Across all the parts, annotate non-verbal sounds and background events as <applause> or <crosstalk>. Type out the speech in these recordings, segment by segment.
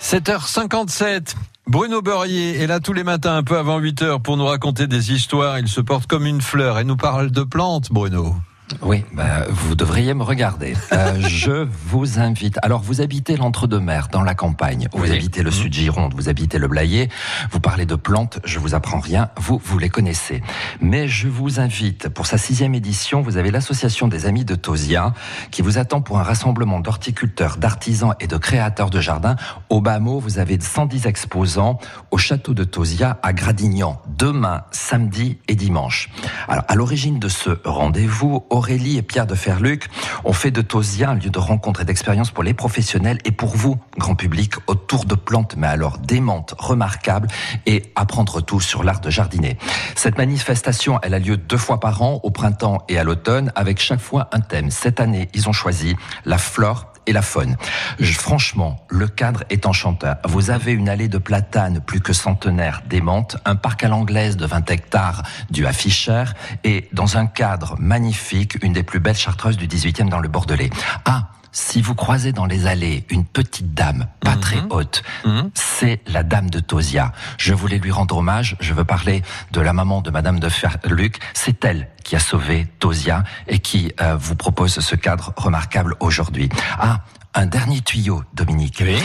7h57. Bruno Beurrier est là tous les matins un peu avant 8h pour nous raconter des histoires. Il se porte comme une fleur et nous parle de plantes, Bruno. Oui, bah, vous devriez me regarder. Euh, <laughs> je vous invite. Alors, vous habitez l'entre-deux-mers, dans la campagne. Vous Oui. habitez le sud Gironde, vous habitez le Blayais. Vous parlez de plantes, je vous apprends rien. Vous, vous les connaissez. Mais je vous invite, pour sa sixième édition, vous avez l'association des Amis de Tosia, qui vous attend pour un rassemblement d'horticulteurs, d'artisans et de créateurs de jardins. Au bas mot, vous avez 110 exposants au château de Tosia à Gradignan, demain, samedi et dimanche. Alors, à l'origine de ce rendez-vous, Aurélie et Pierre de Ferluc ont fait de Tosia un lieu de rencontre et d'expérience pour les professionnels et pour vous, grand public, autour de plantes, mais alors démentes, remarquables et apprendre tout sur l'art de jardiner. Cette manifestation, elle a lieu deux fois par an, au printemps et à l'automne, avec chaque fois un thème. Cette année, ils ont choisi la flore et la faune. Franchement, le cadre est enchanteur. Vous avez une allée de platanes plus que centenaire démente, un parc à l'anglaise de 20 hectares du Fischer et dans un cadre magnifique, une des plus belles chartreuses du 18e dans le Bordelais. Ah, si vous croisez dans les allées une petite dame, pas très haute, c'est la dame de Tosia. Je voulais lui rendre hommage. Je veux parler de la maman de Madame de Ferluc. C'est elle qui a sauvé Tosia et qui euh, vous propose ce cadre remarquable aujourd'hui. Ah, un dernier tuyau, Dominique. Oui.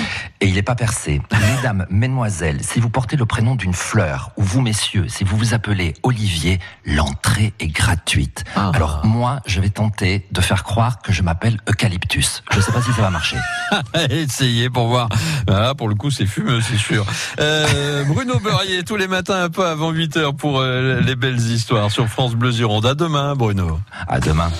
Et il n'est pas percé. <laughs> Mesdames, mesdemoiselles, si vous portez le prénom d'une fleur, ou vous, messieurs, si vous vous appelez Olivier, l'entrée est gratuite. Ah. Alors, moi, je vais tenter de faire croire que je m'appelle Eucalyptus. Je ne sais pas si ça va marcher. <laughs> Essayez pour voir. Voilà, pour le coup, c'est fumeux, c'est sûr. Euh, Bruno Beurrier, tous les matins un peu avant 8h pour euh, les belles histoires sur France Bleu Gironde. À demain, Bruno. À demain.